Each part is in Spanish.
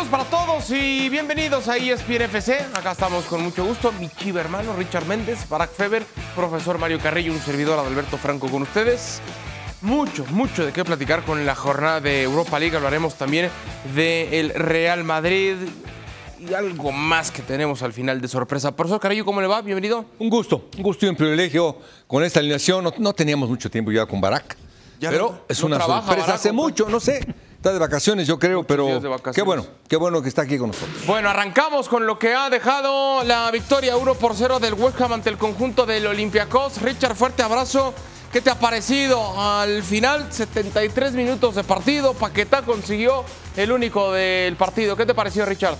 Saludos para todos y bienvenidos a ESPN FC. Acá estamos con mucho gusto. Mi chiva hermano Richard Méndez, Barack Feber, profesor Mario Carrillo, un servidor Adalberto Franco con ustedes. Mucho, mucho de qué platicar con la jornada de Europa League. Hablaremos también del Real Madrid y algo más que tenemos al final de sorpresa. Profesor Carrillo, ¿cómo le va? Bienvenido. Un gusto, un gusto y un privilegio con esta alineación. No, no teníamos mucho tiempo ya con Barack. Ya pero no- es no una trabaja, sorpresa. Barack, Hace ¿o mucho, no sé. Está de vacaciones, yo creo, pero de vacaciones. qué bueno, qué bueno que está aquí con nosotros. Bueno, arrancamos con lo que ha dejado la victoria 1 por 0 del West Ham ante el conjunto del Olympiacos. Richard, fuerte abrazo. ¿Qué te ha parecido? Al final, 73 minutos de partido. Paquetá consiguió el único del partido. ¿Qué te pareció, Richard?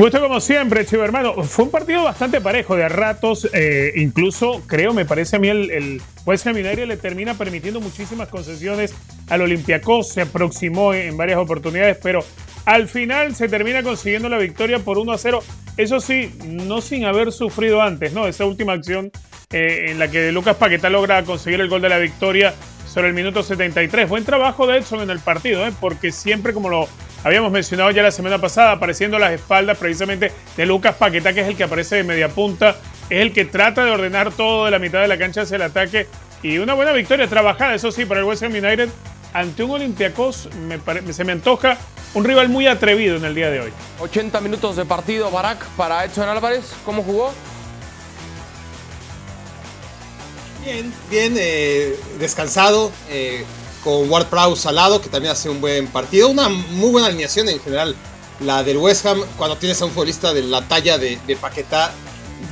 Gusto como siempre, chivo hermano. Fue un partido bastante parejo de a ratos. eh, incluso, creo, me parece a mí, el, el Ham United le termina permitiendo muchísimas concesiones al Olympiacos. Se aproximó en varias oportunidades, pero al final se termina consiguiendo la victoria por 1 a 0. Eso sí, no sin haber sufrido antes, ¿no? Esa última acción eh, en la que Lucas Paquetá logra conseguir el gol de la victoria sobre el minuto 73. Buen trabajo de Edson en el partido, ¿eh? porque siempre, como lo habíamos mencionado ya la semana pasada, apareciendo a las espaldas precisamente de Lucas Paquetá, que es el que aparece de media punta, es el que trata de ordenar todo de la mitad de la cancha hacia el ataque. Y una buena victoria trabajada, eso sí, para el West Ham United ante un Olympiacos me pare- se me antoja un rival muy atrevido en el día de hoy. 80 minutos de partido, Barak, para Edson Álvarez. ¿Cómo jugó? Bien, bien, eh, descansado, eh, con Ward Prowse al lado, que también hace un buen partido. Una muy buena alineación en general, la del West Ham, cuando tienes a un futbolista de la talla de, de Paquetá.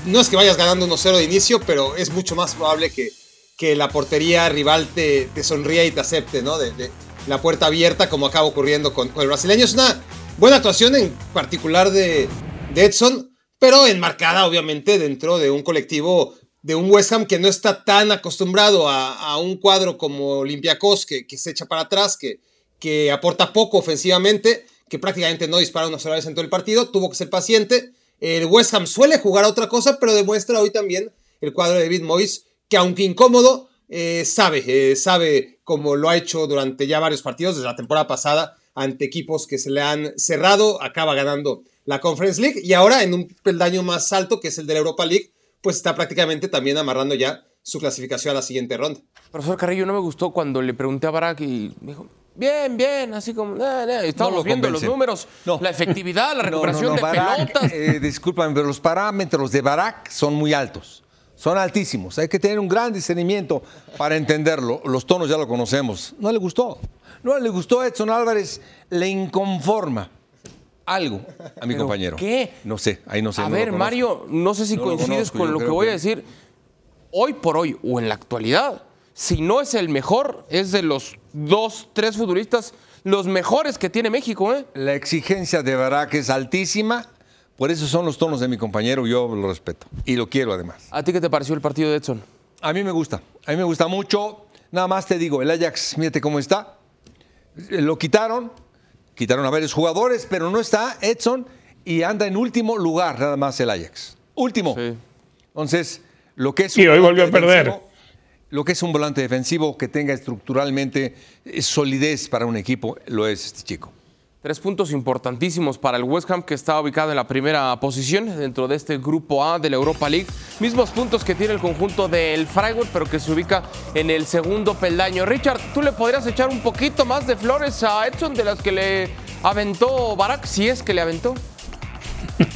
No es que vayas ganando 1-0 de inicio, pero es mucho más probable que, que la portería rival te, te sonría y te acepte, ¿no? De, la puerta abierta, como acaba ocurriendo con, con el brasileño. Es una buena actuación en particular de, de Edson, pero enmarcada obviamente dentro de un colectivo de un West Ham que no está tan acostumbrado a, a un cuadro como Olympiacos, que, que se echa para atrás, que, que aporta poco ofensivamente, que prácticamente no dispara una sola vez en todo el partido, tuvo que ser paciente. El West Ham suele jugar a otra cosa, pero demuestra hoy también el cuadro de David Moyes, que aunque incómodo, eh, sabe, eh, sabe como lo ha hecho durante ya varios partidos desde la temporada pasada ante equipos que se le han cerrado, acaba ganando la Conference League y ahora en un peldaño más alto que es el de la Europa League, pues está prácticamente también amarrando ya su clasificación a la siguiente ronda. Profesor Carrillo, no me gustó cuando le pregunté a Barak y me dijo, bien, bien, así como, "Nah, nah". estábamos lo viendo los números, No. la efectividad, la No, no, recuperación no, de Barak, pelotas. eh, discúlpame, pero los parámetros de Barak son muy altos. Son altísimos. Hay que tener un gran discernimiento para entenderlo. Los tonos ya lo conocemos. No le gustó. No le gustó a Edson Álvarez. Le inconforma algo a mi ¿Pero compañero. qué? No sé, ahí no sé. a no ver. Mario, no sé si No lo coincides conozco, con lo que voy a decir. Hoy por hoy o en la actualidad, si no es el mejor, es de los dos, tres futbolistas los mejores que tiene México, ¿eh? La exigencia de Barak es altísima. Por eso son los tonos de mi compañero. Yo lo respeto. Y lo quiero además. ¿A ti qué te pareció el partido de Edson? A mí me gusta, a mí me gusta mucho. Nada más te digo, el Ajax, fíjate cómo está. Lo quitaron, quitaron a varios jugadores, pero no está Edson y anda en último lugar nada más el Ajax. Último. Sí. Entonces, lo que es Y hoy volvió a perder. Lo que es un volante defensivo que tenga estructuralmente eh, solidez para un equipo, lo es este chico. Tres puntos importantísimos para el West Ham que está ubicado en la primera posición dentro de este grupo A de la Europa League. Mismos puntos que tiene el conjunto del Freiburg, pero que se ubica en el segundo peldaño. Richard, ¿tú le podrías echar un poquito más de flores a Edson de las que le aventó Barak, si es que le aventó?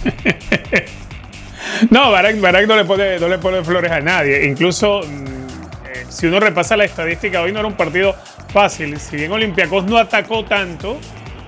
No, Barak, Barak no, le pone, no le pone flores a nadie. Incluso, mm, eh, si uno repasa la estadística, hoy no era un partido fácil. Si bien Olympiacos no atacó tanto,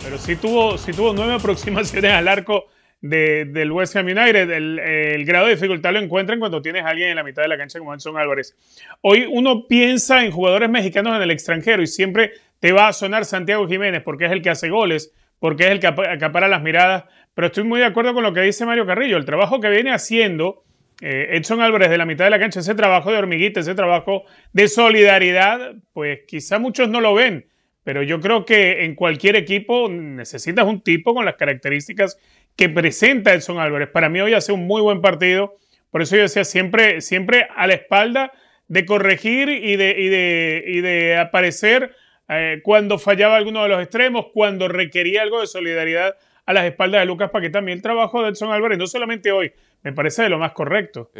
pero sí tuvo, sí tuvo nueve aproximaciones al arco de- del West Ham United. El, grado de dificultad lo encuentran cuando tienes a alguien en la mitad de la cancha como Edson Álvarez. Hoy uno piensa en jugadores mexicanos en el extranjero y siempre te va a sonar Santiago Jiménez porque es el que hace goles, porque es el que ap- acapara las miradas. Pero estoy muy de acuerdo con lo que dice Mario Carrillo. El trabajo que viene haciendo eh, Edson Álvarez de la mitad de la cancha, ese trabajo de hormiguita, ese trabajo de solidaridad, pues quizá muchos no lo ven. Pero yo creo que en cualquier equipo necesitas un tipo con las características que presenta Edson Álvarez. Para mí hoy hace un muy buen partido. Por eso yo decía siempre, siempre a la espalda de corregir y de, y de, y de aparecer eh, cuando fallaba alguno de los extremos, cuando requería algo de solidaridad a las espaldas de Lucas Paquetá. A mí el trabajo de Edson Álvarez, no solamente hoy, me parece de lo más correcto.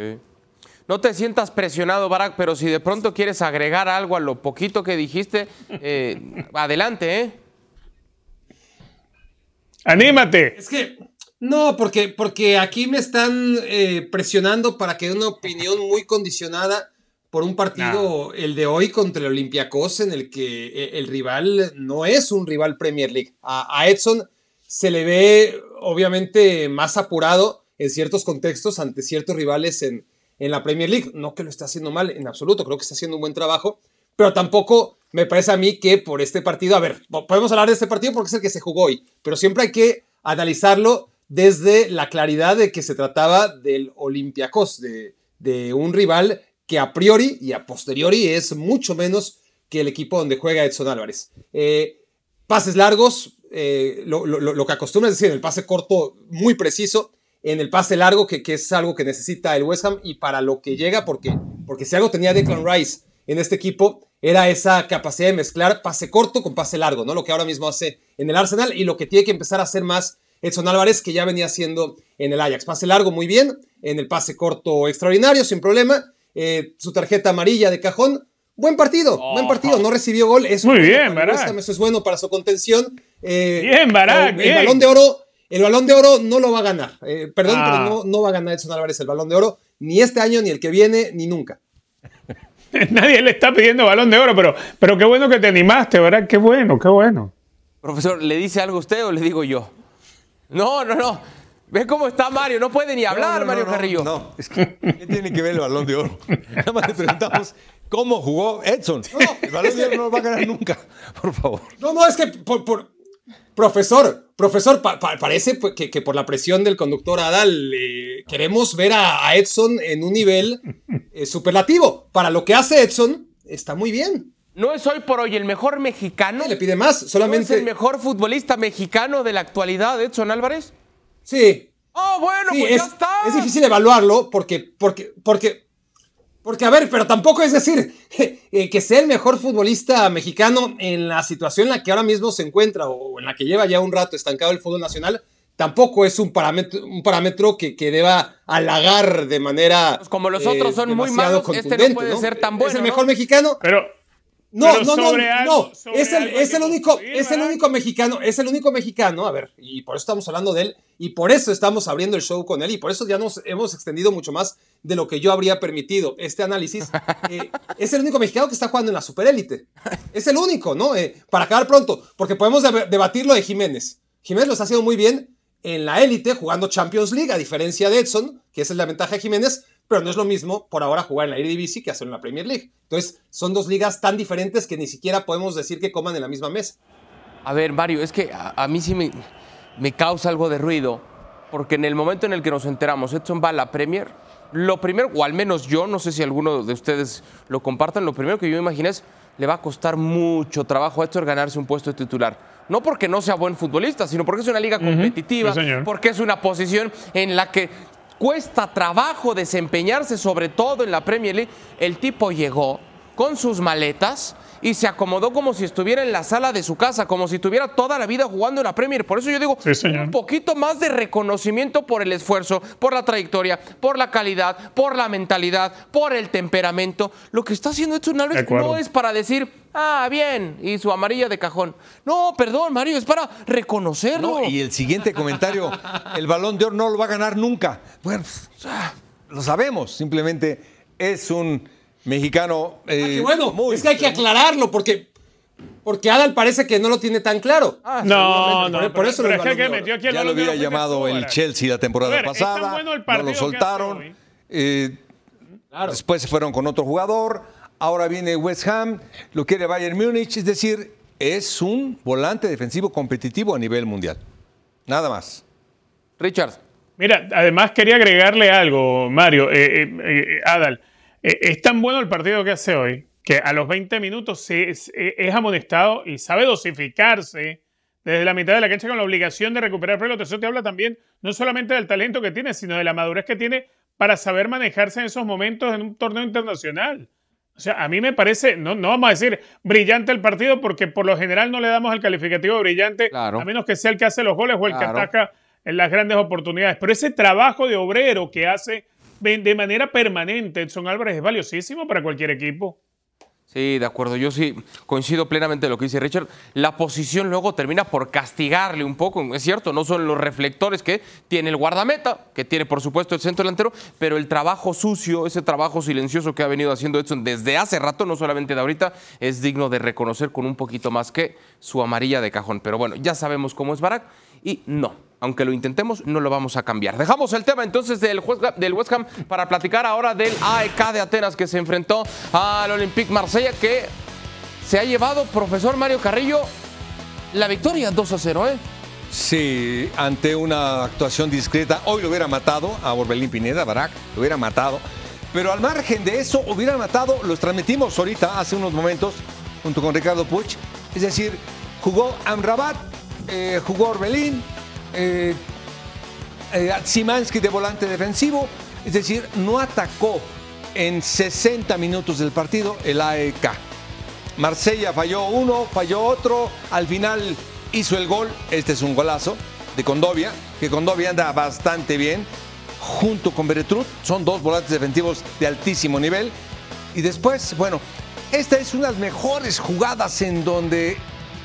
No te sientas presionado, Barack, pero si de pronto quieres agregar algo a lo poquito que dijiste, eh, adelante, ¿eh? ¡Anímate! Es que, no, porque, porque aquí me están eh, presionando para que dé una opinión muy condicionada por un partido, el de hoy contra el Olympiacos, en el que eh, el rival no es un rival Premier League. A, Edson se le ve, obviamente, más apurado en ciertos contextos ante ciertos rivales en, en la Premier League. No que lo esté haciendo mal en absoluto, creo que está haciendo un buen trabajo, pero tampoco me parece a mí que por este partido, a ver, podemos hablar de este partido porque es el que se jugó hoy, pero siempre hay que analizarlo desde la claridad de que se trataba del Olympiacos, de, de un rival que a priori y a posteriori es mucho menos que el equipo donde juega Edson Álvarez. Eh, pases largos, eh, lo, que acostumbra es decir, el pase corto muy preciso, en el pase largo, que, que, es algo que necesita el West Ham y para lo que llega, porque, porque si algo tenía Declan Rice en este equipo, era esa capacidad de mezclar pase corto con pase largo, ¿no? Lo que ahora mismo hace en el Arsenal y lo que tiene que empezar a hacer más Edson Álvarez, que ya venía haciendo en el Ajax. Pase largo muy bien, en el pase corto extraordinario, sin problema. Eh, su tarjeta amarilla de cajón. Buen partido, buen partido. No recibió gol. Es muy bien, Barak. Eso es bueno para su contención. Eh, bien, Barak. El, balón de oro. El balón de oro no lo va a ganar. Eh, perdón, pero ah. no, no va a ganar Edson Álvarez el balón de oro. Ni este año, ni el que viene, ni nunca. Nadie le está pidiendo balón de oro, pero, pero qué bueno que te animaste, ¿verdad? Qué bueno, qué bueno. Profesor, ¿le dice algo a usted o le digo yo? No, no, no. ¿Ves cómo está Mario? No puede ni hablar, Mario Carrillo. No, es que ¿qué tiene que ver el balón de oro? Nada más le preguntamos cómo jugó Edson. el balón de oro no lo va a ganar nunca, por favor. No, no, es que por, profesor, profesor, parece que, por la presión del conductor Adal queremos ver a, Edson en un nivel eh, superlativo. Para lo que hace Edson, está muy bien. ¿No es hoy por hoy el mejor mexicano? Le pide más, solamente. ¿No es el mejor futbolista mexicano de la actualidad, Edson Álvarez? Sí. Oh, bueno, pues es, ya está. Es difícil evaluarlo porque, porque, porque, porque, a ver, pero tampoco es decir eh, que sea el mejor futbolista mexicano en la situación en la que ahora mismo se encuentra o en la que lleva ya un rato estancado el fútbol nacional. Tampoco es un parámetro, un parámetro que, que deba halagar de manera. Pues como los otros son muy malos, este no puede ser tan bueno. Es el mejor mexicano. Pero, no, no, no, no. Es el, es el único, es el único mexicano, es el único mexicano, a ver, y por eso estamos hablando de él, y por eso estamos abriendo el show con él, y por eso ya nos hemos extendido mucho más de lo que yo habría permitido este análisis. Eh, es el único mexicano que está jugando en la superélite. Es el único, ¿no? Eh, para acabar pronto, porque podemos debatir lo de Jiménez. Jiménez lo está haciendo muy bien en la élite, jugando Champions League, a diferencia de Edson, que esa es la ventaja de Jiménez, pero no es lo mismo por ahora jugar en la Eredivisie que hacer en la Premier League. Entonces, son dos ligas tan diferentes que ni siquiera podemos decir que coman en la misma mesa. A ver, Mario, es que a, mí sí me, me, causa algo de ruido, porque en el momento en el que nos enteramos, Edson va a la Premier, lo primero, o al menos yo, no sé si alguno de ustedes lo compartan, lo primero que yo imaginé es, le va a costar mucho trabajo a Edson ganarse un puesto de titular. No porque no sea buen futbolista, sino porque es una liga competitiva, porque es una posición en la que cuesta trabajo desempeñarse, sobre todo en la Premier League, el tipo llegó con sus maletas y se acomodó como si estuviera en la sala de su casa, como si tuviera toda la vida jugando en la Premier. Por eso yo digo, un poquito más de reconocimiento por el esfuerzo, por la trayectoria, por la calidad, por la mentalidad, por el temperamento. Lo que está haciendo Edson Álvarez no es para decir, ah, bien, y su amarilla de cajón. No, perdón, Mario, es para reconocerlo. y el siguiente comentario, el balón de oro no lo va a ganar nunca. Bueno, lo sabemos, simplemente es un mexicano. Eh, bueno, es que hay que aclararlo porque. Porque Adal parece que no lo tiene tan claro. Ah, no, no, por, eso lo Ya lo había llamado el Chelsea la temporada pasada. no lo soltaron. Eh, después se fueron con otro jugador. Ahora viene West Ham. Lo quiere Bayern Múnich. Es decir, es un volante defensivo competitivo a nivel mundial. Nada más. Richard. Mira, además quería agregarle algo, Mario. Eh, Adal. Eh, es tan bueno el partido que hace hoy que a los 20 minutos es, amonestado y sabe dosificarse desde la mitad de la cancha con la obligación de recuperar pelota. Eso te habla también no solamente del talento que tiene, sino de la madurez que tiene para saber manejarse en esos momentos en un torneo internacional. O sea, a mí me parece, no, no vamos a decir brillante el partido, porque por lo general no le damos el calificativo brillante, a menos que sea el que hace los goles o el que ataca en las grandes oportunidades. Pero ese trabajo de obrero que hace de manera permanente Edson Álvarez es valiosísimo para cualquier equipo. Sí, de acuerdo. Yo sí coincido plenamente en lo que dice Richard. La posición luego termina por castigarle un poco, es cierto, no son los reflectores que tiene el guardameta, que tiene por supuesto el centro delantero, pero el trabajo sucio, ese trabajo silencioso que ha venido haciendo Edson desde hace rato, no solamente de ahorita, es digno de reconocer con un poquito más que su amarilla de cajón. Pero bueno, ya sabemos cómo es Barak y no, aunque lo intentemos, no lo vamos a cambiar. Dejamos el tema entonces del, West Ham para platicar ahora del AEK de Atenas que se enfrentó al Olympique Marsella que se ha llevado, profesor Mario Carrillo, la victoria 2 a 0, ¿eh? Sí, ante una actuación discreta, hoy lo hubiera matado a Orbelín Pineda, Barak, lo hubiera matado. Pero al margen de eso, hubiera matado, los transmitimos ahorita, hace unos momentos, junto con Ricardo Puch. Es decir, jugó Amrabat, eh, jugó Orbelín, eh, eh de volante defensivo, es decir, no atacó en 60 minutos del partido el AEK. Marsella falló uno, falló otro, al final hizo el gol, este es un golazo de Condovia, que Condovia anda bastante bien, junto con Beretrut, son dos volantes defensivos de altísimo nivel. Y después, bueno, esta es una de las mejores jugadas en donde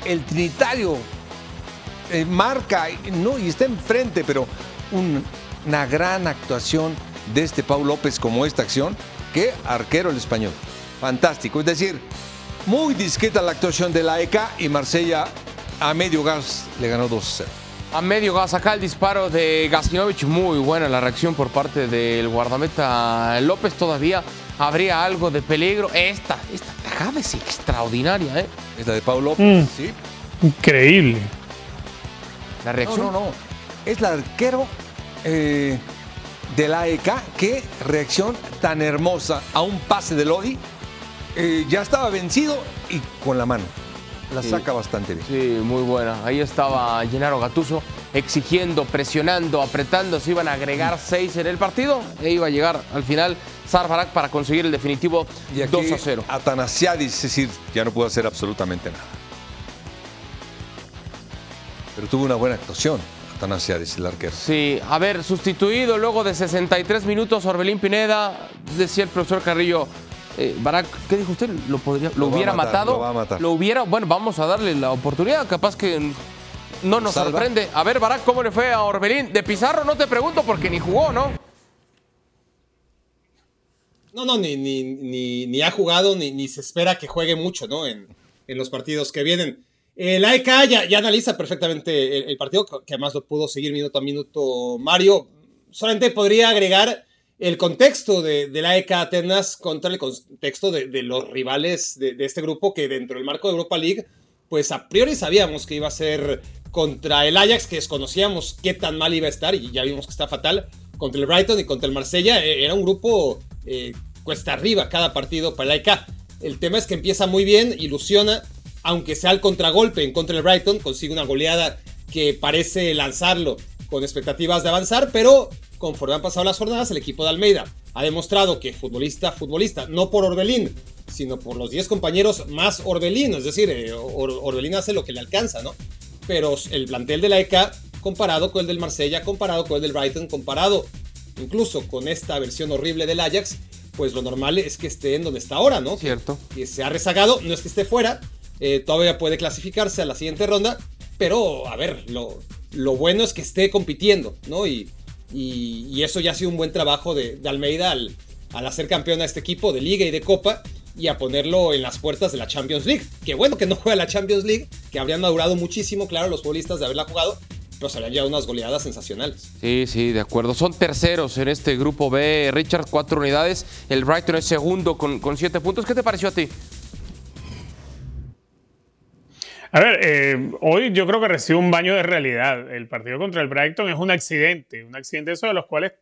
el Trinitario eh, marca no, y está enfrente, pero una gran actuación de este Paul López como esta acción, que arquero el español. Fantástico. Es decir, muy discreta la actuación de la ECA y Marsella a medio gas le ganó 2-0. A medio gas, acá el disparo de Gasnovich, muy buena la reacción por parte del guardameta López. Todavía habría algo de peligro. Esta, esta tajada es extraordinaria, ¿eh? Esta de Paul López, mm. sí. Increíble. La reacción. No, no, no. Es el arquero eh, de la EK. Qué reacción tan hermosa a un pase de Lodi. Eh, ya estaba vencido y con la mano. La saca bastante bien. Sí, muy buena. Ahí estaba Gennaro Gatuso exigiendo, presionando, apretando. Se iban a agregar seis en el partido e iba a llegar al final Sarvarak para conseguir el definitivo y 2 a 0. Atanasiadis, es decir, ya no pudo hacer absolutamente nada pero tuvo una buena actuación. Atanasiadis, el arquero. Sí, a ver, sustituido luego de 63 minutos, Orbelín Pineda, decía el profesor Carrillo, eh, Barak, ¿qué dijo usted? ¿Lo, podría, lo, hubiera matado? Lo va a matar. Lo hubiera, bueno, vamos a darle la oportunidad, capaz que no nos sorprende. A ver, Barak, ¿cómo le fue a Orbelín? De Pizarro no te pregunto porque ni jugó, ¿no? No, no, ni, ni, ni, ha jugado, ni, ni, se espera que juegue mucho, ¿no? En, en los partidos que vienen. El AEK ya, analiza perfectamente el, partido, que además lo pudo seguir minuto a minuto Mario. Solamente podría agregar el contexto de, del AEK Atenas contra el contexto de, los rivales de, este grupo que dentro del marco de Europa League, pues a priori sabíamos que iba a ser contra el Ajax, que desconocíamos qué tan mal iba a estar y ya vimos que está fatal, contra el Brighton y contra el Marsella. E, era un grupo eh, cuesta arriba cada partido para el AEK. El tema es que empieza muy bien, ilusiona, aunque sea el contragolpe en contra del Brighton, consigue una goleada que parece lanzarlo con expectativas de avanzar, pero conforme han pasado las jornadas, el equipo de Almeida ha demostrado que futbolista, futbolista, no por Orbelín, sino por los 10 compañeros más Orbelín, es decir, eh, Orbelín hace lo que le alcanza, ¿no? Pero el plantel de la ECA, comparado con el del Marsella, comparado con el del Brighton, comparado incluso con esta versión horrible del Ajax, pues lo normal es que esté en donde está ahora, ¿no? Cierto. Que se ha rezagado, no es que esté fuera, eh, todavía puede clasificarse a la siguiente ronda, pero a ver, lo, lo bueno es que esté compitiendo, ¿no? Y, y, eso ya ha sido un buen trabajo de, Almeida al, al, hacer campeón a este equipo de liga y de copa y a ponerlo en las puertas de la Champions League. Qué bueno que no juega la Champions League, que habrían madurado muchísimo, claro, los futbolistas de haberla jugado, pero se habrían llevado unas goleadas sensacionales. Sí, sí, de acuerdo. Son terceros en este grupo B, Richard, cuatro unidades. El Brighton es segundo con, con siete puntos. ¿Qué te pareció a ti? A ver, eh, hoy yo creo que recibe un baño de realidad. El partido contra el Brighton es un accidente, un accidente eso de los cuales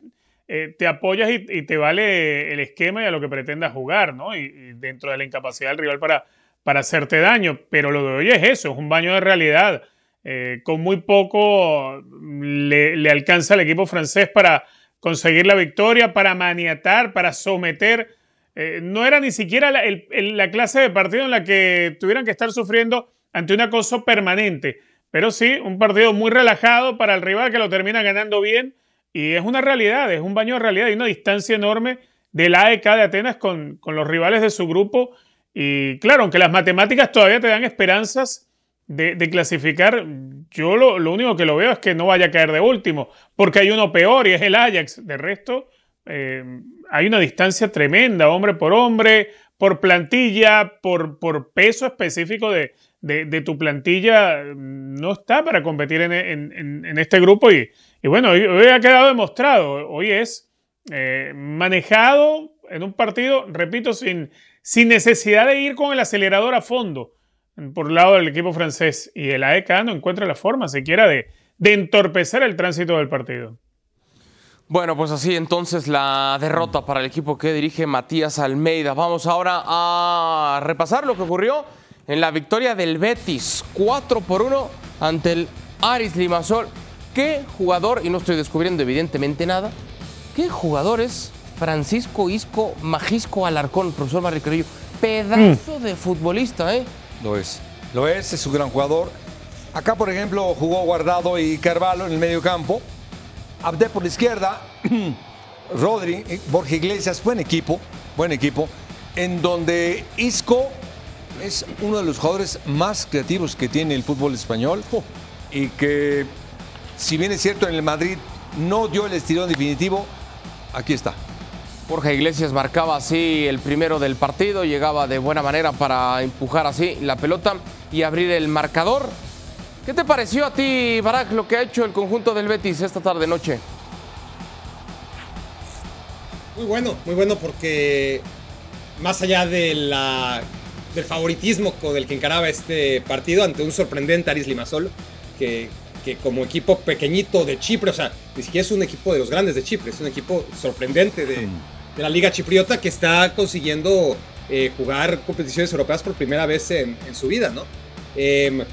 eh, te apoyas y, te vale el esquema y a lo que pretendas jugar, ¿no? Y, dentro de la incapacidad del rival para, para hacerte daño. Pero lo de hoy es eso, es un baño de realidad. Eh, con muy poco le, le alcanza al equipo francés para conseguir la victoria, para maniatar, para someter eh, no era ni siquiera la, clase de partido en la que tuvieran que estar sufriendo ante un acoso permanente. Pero sí, un partido muy relajado para el rival que lo termina ganando bien. Y es una realidad, es un baño de realidad. Hay una distancia enorme del AEK de Atenas con, con los rivales de su grupo. Y claro, aunque las matemáticas todavía te dan esperanzas de, clasificar, yo lo, lo, único que lo veo es que no vaya a caer de último, porque hay uno peor y es el Ajax. De resto, eh, hay una distancia tremenda, hombre por hombre, por plantilla, por, por peso específico de, de, tu plantilla, no está para competir en, este grupo. Y, bueno, hoy, ha quedado demostrado, hoy es eh, manejado en un partido, repito, sin, sin necesidad de ir con el acelerador a fondo por el lado del equipo francés. Y el AEK no encuentra la forma siquiera de, de entorpecer el tránsito del partido. Bueno, pues así entonces la derrota para el equipo que dirige Matías Almeida. Vamos ahora a repasar lo que ocurrió en la victoria del Betis, 4 por 1 ante el Aris Limasol. ¿Qué jugador, y no estoy descubriendo evidentemente nada, qué jugador es Francisco Isco Majisco Alarcón, profesor Marriquerillo? Pedazo mm. de futbolista, ¿eh? Lo es, lo es, es un gran jugador. Acá, por ejemplo, jugó Guardado y Carvalho en el medio campo. Abde por la izquierda, Rodri, Borja Iglesias, buen equipo, buen equipo, en donde Isco es uno de los jugadores más creativos que tiene el fútbol español y que, si bien es cierto, en el Madrid no dio el estirón definitivo, aquí está. Borja Iglesias marcaba así el primero del partido, llegaba de buena manera para empujar así la pelota y abrir el marcador. ¿Qué te pareció a ti, Barak, lo que ha hecho el conjunto del Betis esta tarde noche? Muy bueno, muy bueno porque más allá de la, del favoritismo con el que encaraba este partido ante un sorprendente Aris Limasol, que, que como equipo pequeñito de Chipre, o sea, ni siquiera es un equipo de los grandes de Chipre, es un equipo sorprendente de, de la Liga Chipriota que está consiguiendo eh, jugar competiciones europeas por primera vez en, en su vida, ¿no? Eh,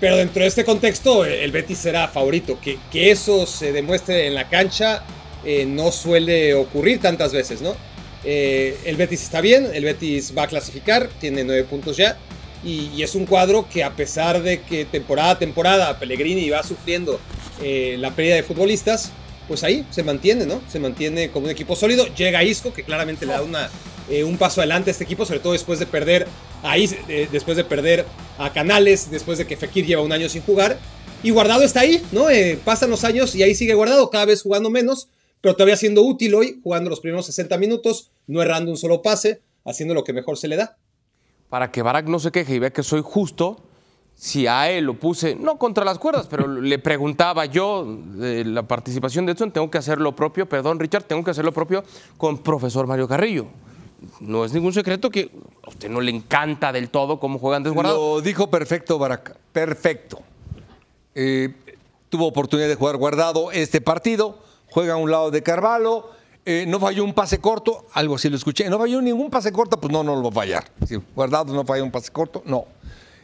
pero dentro de este contexto, el Betis será favorito. Que, que eso se demuestre en la cancha eh, no suele ocurrir tantas veces, ¿no? Eh, el Betis está bien, el Betis va a clasificar, tiene nueve puntos ya. Y, es un cuadro que a pesar de que temporada a temporada Pellegrini va sufriendo eh, la pérdida de futbolistas, pues ahí se mantiene, ¿no? Se mantiene como un equipo sólido. Llega Isco, que claramente le da una, un paso adelante a este equipo, sobre todo después de perder ahí, después de perder a Canales después de que Fekir lleva un año sin jugar. Y Guardado está ahí, ¿no? Eh, pasan los años y ahí sigue Guardado, cada vez jugando menos, pero todavía siendo útil hoy, jugando los primeros 60 minutos, no errando un solo pase, haciendo lo que mejor se le da. Para que Barak no se queje y vea que soy justo, si a él lo puse, no contra las cuerdas, pero le preguntaba yo de la participación de Edson, tengo que hacer lo propio, perdón Richard, tengo que hacer lo propio con profesor Mario Carrillo no es ningún secreto que a usted no le encanta del todo cómo juegan desguardado. Lo dijo perfecto, Barack. Perfecto. Eh, tuvo oportunidad de jugar guardado este partido. Juega a un lado de Carvalho. Eh, no falló un pase corto, algo así lo escuché. No falló ningún pase corto, pues no, no lo va a fallar. Si guardado no falló un pase corto, no.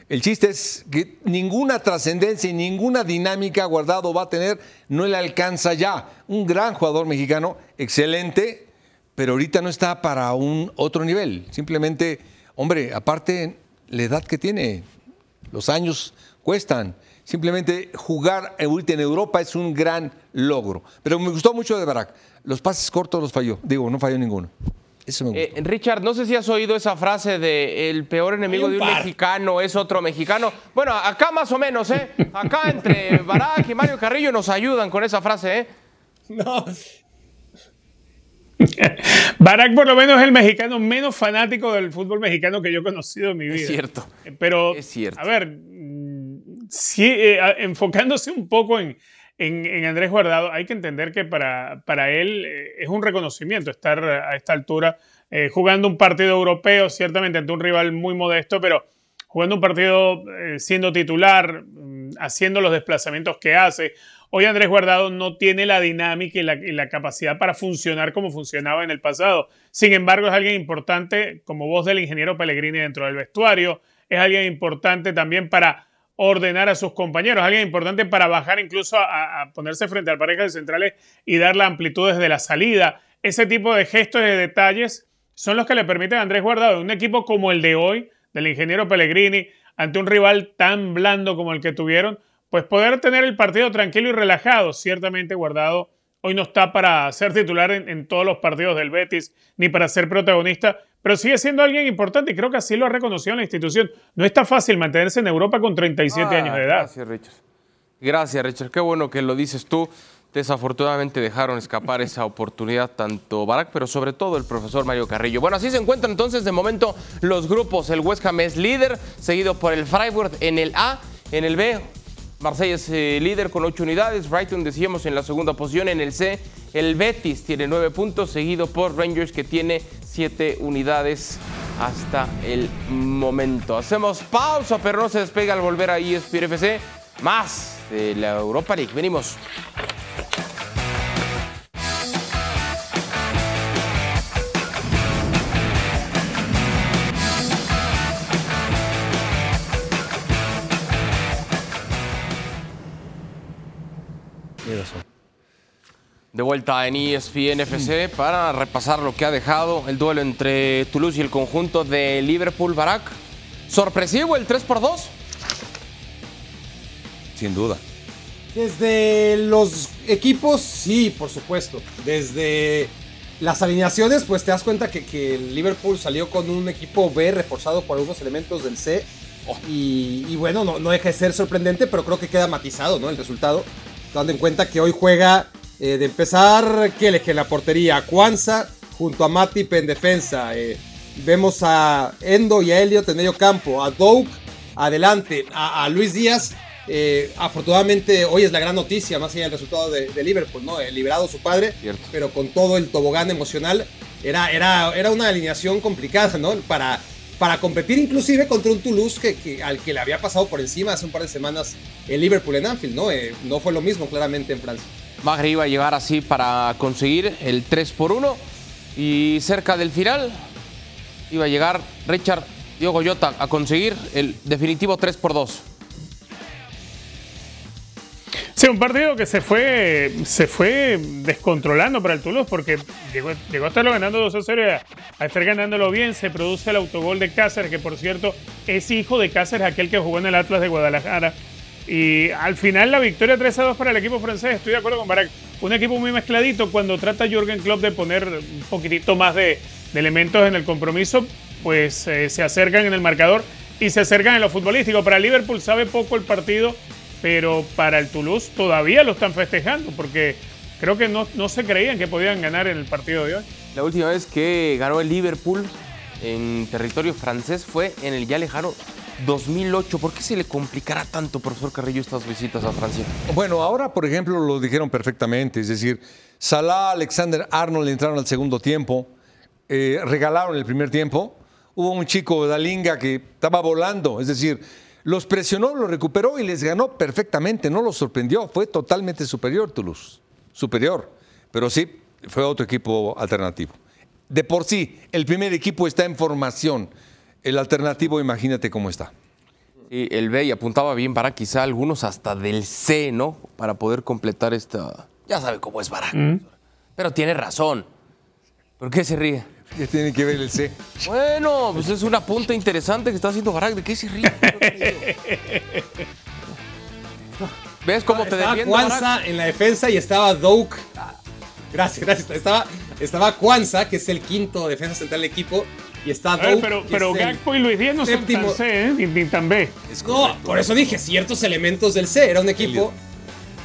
El chiste es que ninguna trascendencia y ninguna dinámica guardado va a tener, no le alcanza ya. Un gran jugador mexicano, excelente, pero ahorita no está para un otro nivel. Simplemente, hombre, aparte la edad que tiene, los años cuestan. Simplemente jugar ahorita en Europa es un gran logro. Pero me gustó mucho de Barak. Los pases cortos los falló. Digo, no falló ninguno. Eso me eh, Richard, no sé si has oído esa frase de el peor enemigo de un mexicano es otro mexicano. Bueno, acá más o menos, ¿eh? Acá entre Barak y Mario Carrillo nos ayudan con esa frase, ¿eh? No, Barack por lo menos es el mexicano menos fanático del fútbol mexicano que yo he conocido en mi vida. Es cierto. Pero, es cierto. a ver, sí, eh, enfocándose un poco en, Andrés Guardado, hay que entender que para, para él eh, es un reconocimiento estar a esta altura eh, jugando un partido europeo, ciertamente ante un rival muy modesto, pero jugando un partido siendo titular, mm, haciendo los desplazamientos que hace, Hoy Andrés Guardado no tiene la dinámica y la, capacidad para funcionar como funcionaba en el pasado. Sin embargo, es alguien importante como voz del ingeniero Pellegrini dentro del vestuario. Es alguien importante también para ordenar a sus compañeros, alguien importante para bajar incluso a, ponerse frente al pareja de centrales y dar la amplitud desde la salida. Ese tipo de gestos y de detalles son los que le permiten a Andrés Guardado, un equipo como el de hoy, del ingeniero Pellegrini, ante un rival tan blando como el que tuvieron, pues poder tener el partido tranquilo y relajado. Ciertamente Guardado hoy no está para ser titular en, todos los partidos del Betis, ni para ser protagonista, pero sigue siendo alguien importante y creo que así lo ha reconocido la institución. No está fácil mantenerse en Europa con 37 años de edad. Gracias, Richard. Gracias, Richard. Qué bueno que lo dices tú. Desafortunadamente dejaron escapar esa oportunidad tanto Barak, pero sobre todo el profesor Mario Carrillo. Bueno, así se encuentran entonces de momento los grupos. El West Ham es líder, seguido por el Freiburg en el A, en el B. Marsella es eh, líder con ocho unidades, Brighton decíamos en la segunda posición, en el C el Betis tiene nueve puntos, seguido por Rangers que tiene siete unidades hasta el momento. Hacemos pausa, pero no se despega al volver a ESPN FC. Más de la Europa League. Venimos. De vuelta en ESPN FC para repasar lo que ha dejado el duelo entre Toulouse y el conjunto de Liverpool Barak. ¿Sorpresivo el 3 por 2? Sin duda. Desde los equipos, sí, por supuesto. Desde las alineaciones, pues te das cuenta que, el Liverpool salió con un equipo B reforzado por algunos elementos del C. Y, bueno, no, no, deja de ser sorprendente, pero creo que queda matizado ¿no? el resultado. Dando en cuenta que hoy juega eh, de empezar, que elige la portería? Kwanza junto a Matip en defensa. Eh, vemos a Endo y a Elliot en medio campo. A Doug adelante. A, Luis Díaz. Eh, afortunadamente hoy es la gran noticia, más allá del resultado de, Liverpool, ¿no? liberado su padre, pero con todo el tobogán emocional. Era, era, era una alineación complicada, ¿no? Para, para competir inclusive contra un Toulouse que, al que le había pasado por encima hace un par de semanas el Liverpool en Anfield, ¿no? no fue lo mismo claramente en Francia. Magre iba a llegar así para conseguir el 3 por 1 y cerca del final iba a llegar Richard Diogo Jota a conseguir el definitivo 3 por 2. Sí, un partido que se fue, se fue descontrolando para el Toulouse porque llegó, a estarlo ganando 2 a 0 a, estar ganándolo bien. Se produce el autogol de Cáceres, que por cierto es hijo de Cáceres, aquel que jugó en el Atlas de Guadalajara. Y al final la victoria 3 a 2 para el equipo francés, estoy de acuerdo con Barak. Un equipo muy mezcladito cuando trata Jürgen Klopp de poner un poquitito más de, elementos en el compromiso, pues eh, se acercan en el marcador y se acercan en lo futbolístico. Para Liverpool sabe poco el partido, pero para el Toulouse todavía lo están festejando porque creo que no, no se creían que podían ganar en el partido de hoy. La última vez que ganó el Liverpool en territorio francés fue en el ya lejano 2008. ¿Por qué se le complicará tanto, profesor Carrillo, estas visitas a Francia? Bueno, ahora, por ejemplo, lo dijeron perfectamente. Es decir, Salah, Alexander Arnold entraron al segundo tiempo, eh, regalaron el primer tiempo. Hubo un chico Dalinga que estaba volando, es decir, los presionó, los recuperó y les ganó perfectamente. No los sorprendió, fue totalmente superior Toulouse. Superior. Pero sí, fue otro equipo alternativo. De por sí, el primer equipo está en formación el alternativo, imagínate cómo está. Sí, el B y apuntaba bien para quizá algunos hasta del C, ¿no? Para poder completar esta. Ya sabe cómo es Barak. Mm. Pero tiene razón. ¿Por qué se ríe? ¿Qué tiene que ver el C? Bueno, pues es una punta interesante que está haciendo Barak. ¿De qué se ríe? ¿Ves cómo te Estaba Kwanza en la defensa y estaba Douk. Gracias, gracias. Estaba, estaba Kwanza, que es el quinto defensa central del equipo, y está Pero, pero Gakpo y Luis Díaz no son tan C, ¿eh? ni, tan B. no, por eso dije ciertos elementos del C. Era un equipo,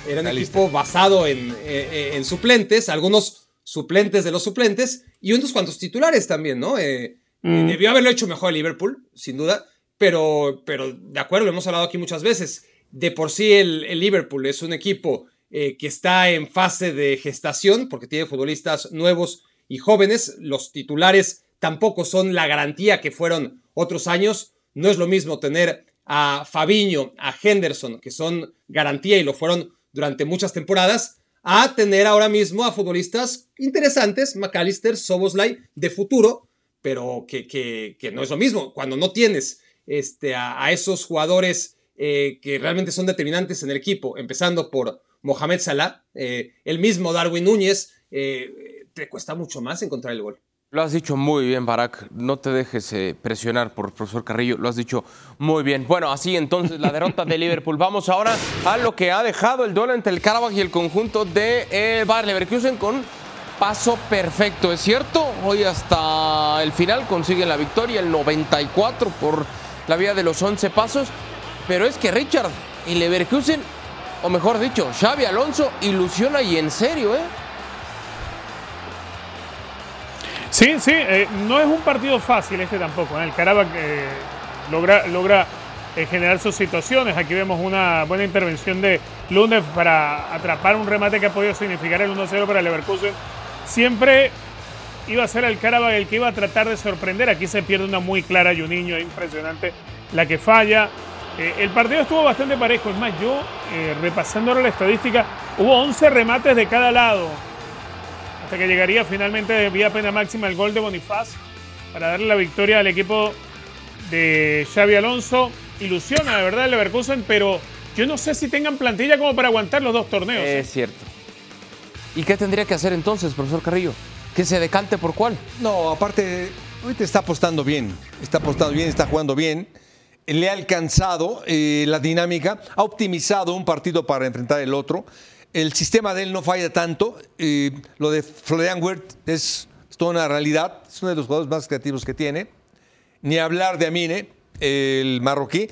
era un equipo basado en, eh, eh, en, suplentes, algunos suplentes de los suplentes y unos cuantos titulares también, ¿no? Eh, mm. Debió haberlo hecho mejor el Liverpool, sin duda, pero, pero de acuerdo, lo hemos hablado aquí muchas veces. De por sí el, el Liverpool es un equipo que está en fase de gestación porque tiene futbolistas nuevos y jóvenes. Los titulares tampoco son la garantía que fueron otros años. No es lo mismo tener a Fabiño, a Henderson, que son garantía y lo fueron durante muchas temporadas, a tener ahora mismo a futbolistas interesantes, McAllister, Soboslai, de futuro, pero que, que, no es lo mismo. Cuando no tienes este, a, esos jugadores eh, que realmente son determinantes en el equipo, empezando por Mohamed Salah, eh, el mismo Darwin Núñez, eh, te cuesta mucho más encontrar el gol. Lo has dicho muy bien, Barak. No te dejes eh, presionar por el profesor Carrillo. Lo has dicho muy bien. Bueno, así entonces la derrota de Liverpool. Vamos ahora a lo que ha dejado el duelo entre el Karabakh y el conjunto de eh, Bayer Leverkusen con paso perfecto. Es cierto, hoy hasta el final consiguen la victoria, el 94 por la vía de los 11 pasos. Pero es que Richard y Leverkusen, o mejor dicho, Xavi Alonso, ilusiona y en serio, ¿eh? Sí, sí, eh, no es un partido fácil este tampoco. ¿eh? El Karabakh eh, logra, logra generar sus situaciones. Aquí vemos una buena intervención de Lunes para atrapar un remate que ha podido significar el 1-0 para Leverkusen. Siempre iba a ser el Karabakh el que iba a tratar de sorprender. Aquí se pierde una muy clara Juninho, impresionante la que falla. el partido estuvo bastante parejo. Es más, yo repasando ahora la estadística, hubo 11 remates de cada lado hasta que llegaría finalmente vía pena máxima el gol de Bonifaz para darle la victoria al equipo de Xavi Alonso. Ilusiona de verdad el Leverkusen, pero yo no sé si tengan plantilla como para aguantar los dos torneos. Es cierto. ¿Y qué tendría que hacer entonces, profesor Carrillo? ¿Que se decante por cuál? No, aparte, ahorita está apostando bien. Está apostando bien, está jugando bien. Le ha alcanzado eh, la dinámica, ha optimizado un partido para enfrentar el otro el sistema de él no falla tanto. lo de Florian Wirth es, toda una realidad. Es uno de los jugadores más creativos que tiene. Ni hablar de Amine, el marroquí.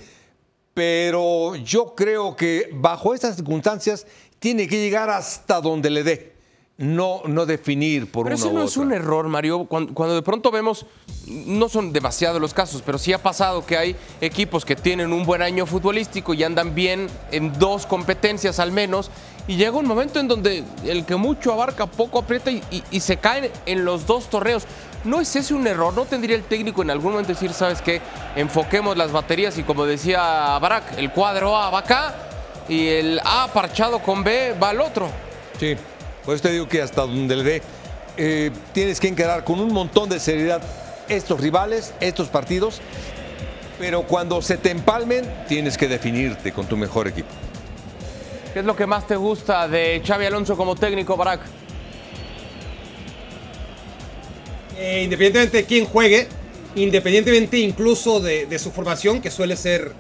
Pero yo creo que bajo estas circunstancias tiene que llegar hasta donde le dé no, no definir por pero eso no es un error, Mario. Cuando, de pronto vemos, no son demasiados los casos, pero sí ha pasado que hay equipos que tienen un buen año futbolístico y andan bien en dos competencias al menos. Y llega un momento en donde el que mucho abarca, poco aprieta y, se caen en los dos torneos. ¿No es ese un error? ¿No tendría el técnico en algún momento decir, sabes qué, enfoquemos las baterías y como decía Barak, el cuadro A va acá y el A parchado con B va al otro? Sí, pues te digo que hasta donde le dé, eh, tienes que encarar con un montón de seriedad estos rivales, estos partidos, pero cuando se te empalmen, tienes que definirte con tu mejor equipo. ¿Qué es lo que más te gusta de Xavi Alonso como técnico, Barack? Eh, independientemente de quién juegue, independientemente incluso de, su formación, que suele ser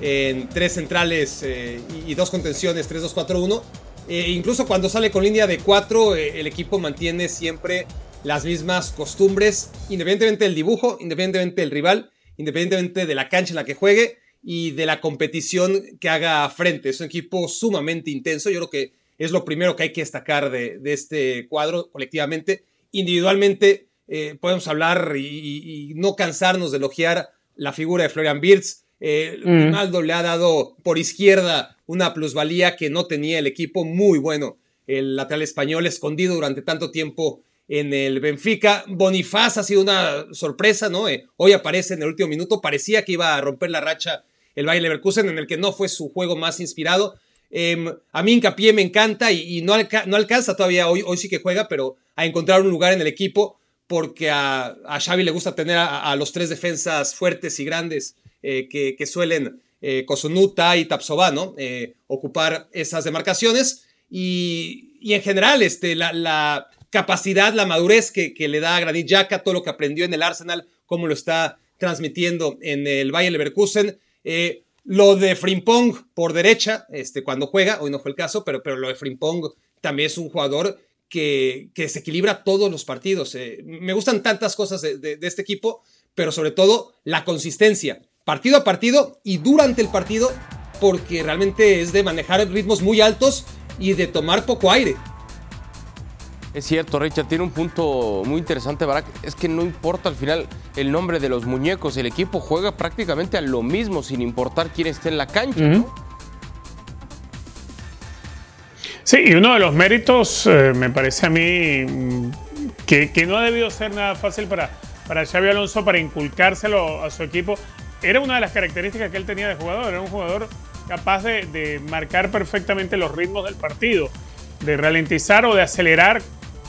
en tres centrales eh, y dos contenciones, 3-2-4-1, eh, incluso cuando sale con línea de 4, eh, el equipo mantiene siempre las mismas costumbres, independientemente del dibujo, independientemente del rival, independientemente de la cancha en la que juegue y de la competición que haga frente. Es un equipo sumamente intenso. Yo creo que es lo primero que hay que destacar de, este cuadro colectivamente. Individualmente eh, podemos hablar y, no cansarnos de elogiar la figura de Florian Birz. Eh, mm. le ha dado por izquierda una plusvalía que no tenía el equipo muy bueno. El lateral español escondido durante tanto tiempo en el Benfica. Bonifaz ha sido una sorpresa, ¿no? Eh, hoy aparece en el último minuto. Parecía que iba a romper la racha el Bayer Leverkusen, en el que no fue su juego más inspirado. Em, a mí Hincapié me encanta y, no, alcanza todavía, hoy, hoy sí que juega, pero a encontrar un lugar en el equipo porque a, Xavi le gusta tener a, los tres defensas fuertes y grandes eh, que, que, suelen eh, Kosunuta y Tapsova, ¿no? Eh, ocupar esas demarcaciones y, en general este, la, capacidad, la madurez que, le da a Granit Xhaka, todo lo que aprendió en el Arsenal, cómo lo está transmitiendo en el Bayern Leverkusen. Eh, lo de Frimpong por derecha, este, cuando juega, hoy no fue el caso, pero, pero lo de Frimpong también es un jugador que, que desequilibra todos los partidos. me gustan tantas cosas de, este equipo, pero sobre todo la consistencia partido a partido y durante el partido porque realmente es de manejar ritmos muy altos y de tomar poco aire. Es cierto, Richard, tiene un punto muy interesante, Barak. Es que no importa al final el nombre de los muñecos, el equipo juega prácticamente a lo mismo sin importar quién esté en la cancha. Sí, y uno de los méritos, eh, me parece a mí, mm, que, no ha debido ser nada fácil para, para Xavi Alonso para inculcárselo a su equipo, era una de las características que él tenía de jugador. Era un jugador capaz de, marcar perfectamente los ritmos del partido, de ralentizar o de acelerar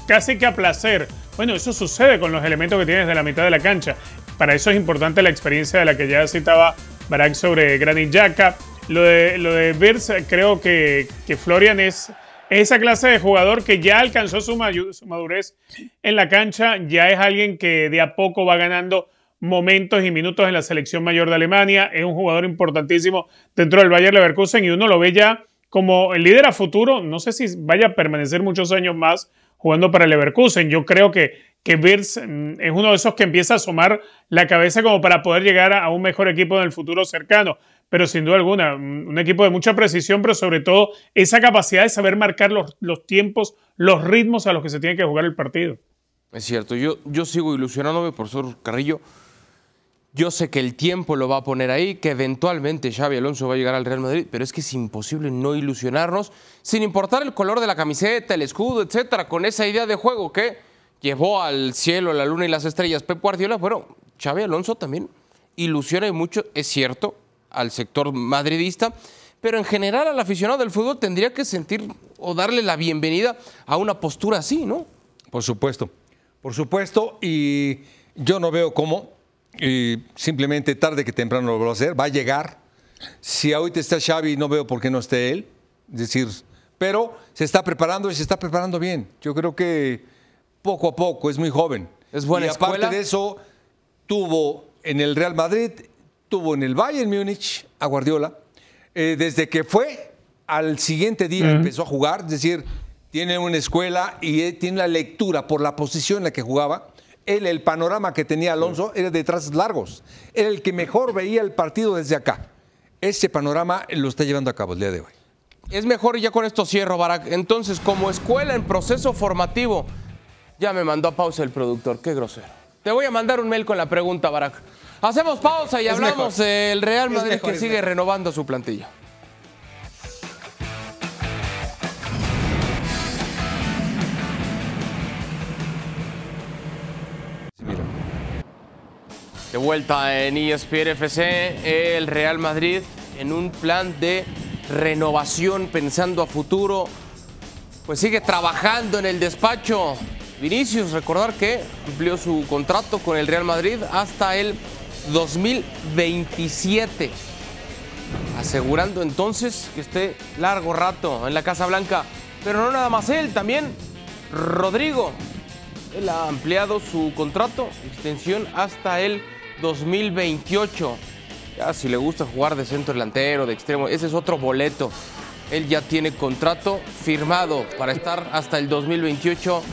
casi que a placer. Bueno, eso sucede con los elementos que tienes de la mitad de la cancha. Para eso es importante la experiencia de la que ya citaba Barak sobre Granit Xhaka. Lo de, lo de Birz, creo que, que Florian es esa clase de jugador que ya alcanzó su, madurez en la cancha, ya es alguien que de a poco va ganando momentos y minutos en la selección mayor de Alemania, es un jugador importantísimo dentro del Bayern Leverkusen y uno lo ve ya como el líder a futuro, no sé si vaya a permanecer muchos años más jugando para Leverkusen, yo creo que, que Wirtz mm, es uno de esos que empieza a asomar la cabeza como para poder llegar a un mejor equipo en el futuro cercano pero sin duda alguna, un equipo de mucha precisión, pero sobre todo esa capacidad de saber marcar los, los tiempos, los ritmos a los que se tiene que jugar el partido. Es cierto, yo, yo sigo ilusionándome, profesor Carrillo. Yo sé que el tiempo lo va a poner ahí, que eventualmente Xavi Alonso va a llegar al Real Madrid, pero es que es imposible no ilusionarnos, sin importar el color de la camiseta, el escudo, etcétera, con esa idea de juego que llevó al cielo, la luna y las estrellas Pep Guardiola. Bueno, Xavi Alonso también ilusiona y mucho, es cierto, al sector madridista, pero en general al aficionado del fútbol tendría que sentir o darle la bienvenida a una postura así, ¿no? Por supuesto, por supuesto, y yo no veo cómo, y simplemente tarde que temprano lo va a hacer, va a llegar. Si ahorita está Xavi, no veo por qué no esté él, es decir, pero se está preparando y se está preparando bien. Yo creo que poco a poco, es muy joven. Es buena y aparte de eso, tuvo en el Real Madrid tuvo en el Bayern Múnich a Guardiola. Eh, desde que fue al siguiente día empezó a jugar, es decir, tiene una escuela y tiene la lectura por la posición en la que jugaba. Él, el panorama que tenía Alonso era de trazos largos. Era el que mejor veía el partido desde acá. Ese panorama lo está llevando a cabo el día de hoy. Es mejor, y ya con esto cierro, Barak. Entonces, como escuela en proceso formativo, ya me mandó a pausa el productor. Qué grosero. Te voy a mandar un mail con la pregunta, Barak. Hacemos pausa y hablamos del Real Madrid que sigue renovando su plantilla. De vuelta en ESPN FC, el Real Madrid en un plan de renovación pensando a futuro, pues sigue trabajando en el despacho. Vinicius, recordar que cumplió su contrato con el Real Madrid hasta el 2027. Asegurando entonces que esté largo rato en la Casa Blanca. Pero no nada más él, también Rodrigo. Él ha ampliado su contrato, extensión hasta el 2028. Ya si le gusta jugar de centro delantero, de extremo, ese es otro boleto. Él ya tiene contrato firmado para estar hasta el 2028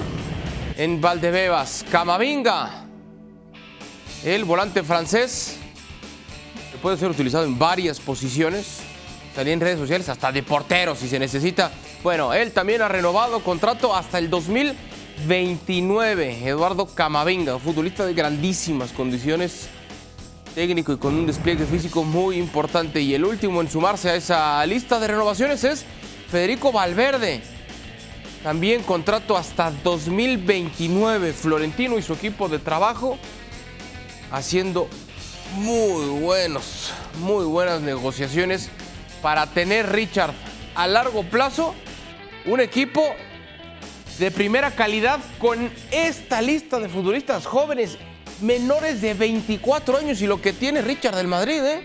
en Valdebebas. Camavinga el volante francés puede ser utilizado en varias posiciones, también en redes sociales, hasta de portero si se necesita. Bueno, él también ha renovado contrato hasta el 2029. Eduardo Camavinga, futbolista de grandísimas condiciones, técnico y con un despliegue físico muy importante. Y el último en sumarse a esa lista de renovaciones es Federico Valverde. También contrato hasta 2029. Florentino y su equipo de trabajo haciendo muy buenos, muy buenas negociaciones para tener Richard a largo plazo un equipo de primera calidad con esta lista de futbolistas jóvenes menores de 24 años y lo que tiene Richard del Madrid, ¿eh?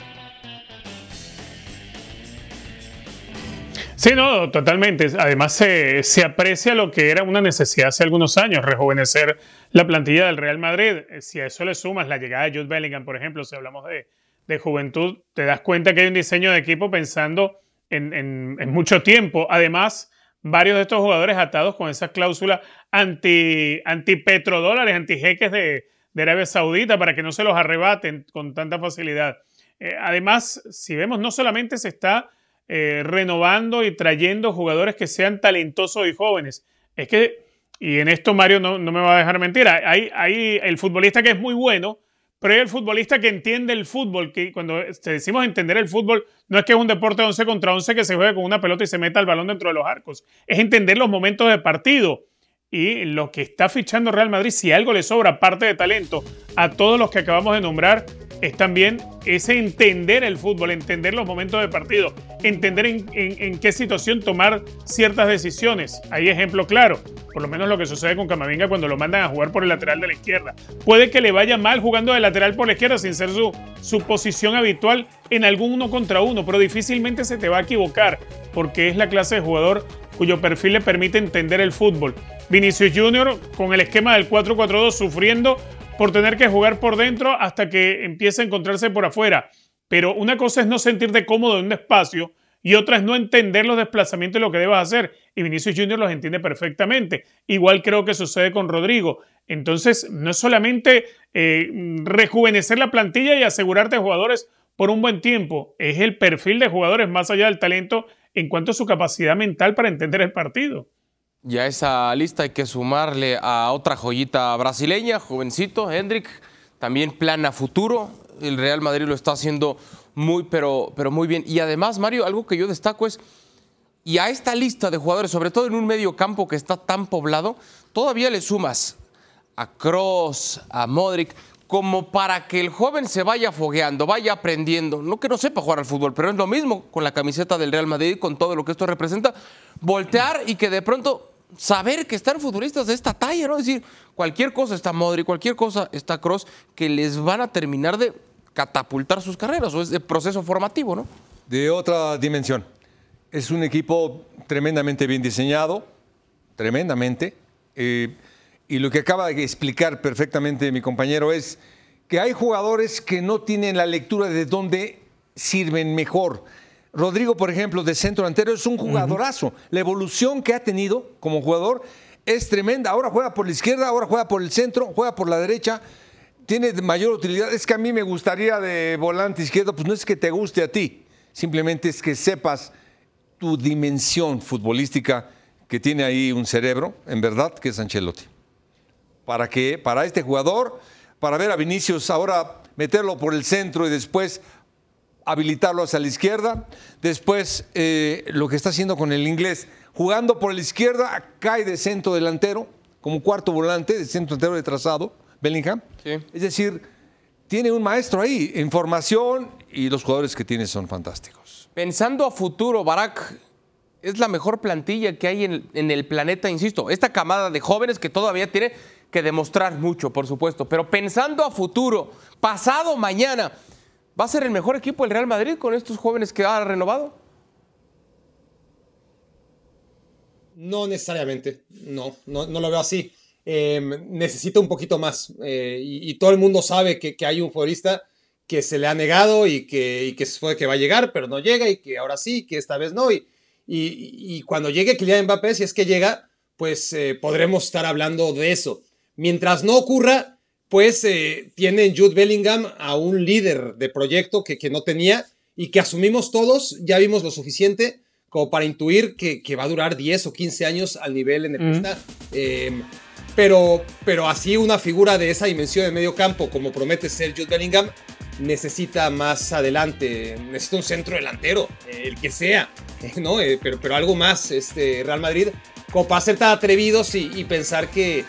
Sí, no, totalmente. Además, se, se, aprecia lo que era una necesidad hace algunos años, rejuvenecer la plantilla del Real Madrid. Eh, si a eso le sumas la llegada de Jude Bellingham, por ejemplo, si hablamos de, de juventud, te das cuenta que hay un diseño de equipo pensando en, en, mucho tiempo. Además, varios de estos jugadores atados con esa cláusula anti, anti petrodólares, anti jeques de, Arabia Saudita para que no se los arrebaten con tanta facilidad. Eh, además, si vemos, no solamente se está eh, renovando y trayendo jugadores que sean talentosos y jóvenes. Es que, y en esto Mario no, me va a dejar mentir, hay, hay el futbolista que es muy bueno, pero hay el futbolista que entiende el fútbol, que cuando decimos entender el fútbol, no es que es un deporte de 11 contra 11 que se juegue con una pelota y se meta el balón dentro de los arcos, es entender los momentos de partido. Y lo que está fichando Real Madrid, si algo le sobra, aparte de talento, a todos los que acabamos de nombrar, es también ese entender el fútbol, entender los momentos de partido, entender en, qué situación tomar ciertas decisiones. Hay ejemplo claro, por lo menos lo que sucede con Camavinga cuando lo mandan a jugar por el lateral de la izquierda. Puede que le vaya mal jugando de lateral por la izquierda sin ser su, su posición habitual en algún uno contra uno, pero difícilmente se te va a equivocar porque es la clase de jugador cuyo perfil le permite entender el fútbol. Vinicius Junior con el esquema del 4-4-2 sufriendo por tener que jugar por dentro hasta que empiece a encontrarse por afuera. Pero una cosa es no sentirte cómodo en un espacio y otra es no entender los desplazamientos y lo que debas hacer. Y Vinicius Junior los entiende perfectamente. Igual creo que sucede con Rodrigo. Entonces, no es solamente eh, rejuvenecer la plantilla y asegurarte jugadores por un buen tiempo, es el perfil de jugadores más allá del talento en cuanto a su capacidad mental para entender el partido. Y a esa lista hay que sumarle a otra joyita brasileña, jovencito, Hendrik, también plana futuro. El Real Madrid lo está haciendo muy, pero, pero muy bien. Y además, Mario, algo que yo destaco es, y a esta lista de jugadores, sobre todo en un medio campo que está tan poblado, todavía le sumas a Cross, a Modric, como para que el joven se vaya fogueando, vaya aprendiendo. No que no sepa jugar al fútbol, pero es lo mismo con la camiseta del Real Madrid, con todo lo que esto representa. Voltear y que de pronto saber que están futbolistas de esta talla, ¿no? Es decir, cualquier cosa está Modric, cualquier cosa está Cross, que les van a terminar de catapultar sus carreras, o es de proceso formativo, ¿no? De otra dimensión. Es un equipo tremendamente bien diseñado, tremendamente. Eh, y lo que acaba de explicar perfectamente mi compañero es que hay jugadores que no tienen la lectura de dónde sirven mejor. Rodrigo, por ejemplo, de centro delantero, es un jugadorazo. La evolución que ha tenido como jugador es tremenda. Ahora juega por la izquierda, ahora juega por el centro, juega por la derecha. Tiene mayor utilidad. Es que a mí me gustaría de volante izquierdo, pues no es que te guste a ti, simplemente es que sepas tu dimensión futbolística que tiene ahí un cerebro, en verdad, que es Ancelotti. ¿Para qué? Para este jugador, para ver a Vinicius ahora meterlo por el centro y después habilitarlo hacia la izquierda. Después, eh, lo que está haciendo con el inglés, jugando por la izquierda, cae de centro delantero, como cuarto volante, de centro delantero de trazado, Bellingham. Es decir, tiene un maestro ahí en formación y los jugadores que tiene son fantásticos. Pensando a futuro, Barak, es la mejor plantilla que hay en, en el planeta, insisto. Esta camada de jóvenes que todavía tiene que demostrar mucho, por supuesto, pero pensando a futuro, pasado mañana, ¿va a ser el mejor equipo el Real Madrid con estos jóvenes que ha renovado? No necesariamente, no, no, lo veo así. Em, necesita un poquito más eh, y, todo el mundo sabe que, hay un futbolista que se le ha negado y que, que se fue que va a llegar, pero no llega y que ahora sí, que esta vez no. Y, y, cuando llegue Kylian Mbappé, si es que llega, pues eh, podremos estar hablando de eso. Mientras no ocurra, pues eh, tiene Jude Bellingham a un líder de proyecto que, que, no tenía y que asumimos todos, ya vimos lo suficiente como para intuir que, que va a durar 10 o 15 años al nivel en el que está. Em, pero, pero así una figura de esa dimensión de medio campo, como promete ser Jude Bellingham, necesita más adelante, necesita un centro delantero, el que sea, ¿no? Eh, pero, pero algo más, este Real Madrid, como para ser tan atrevidos y pensar que,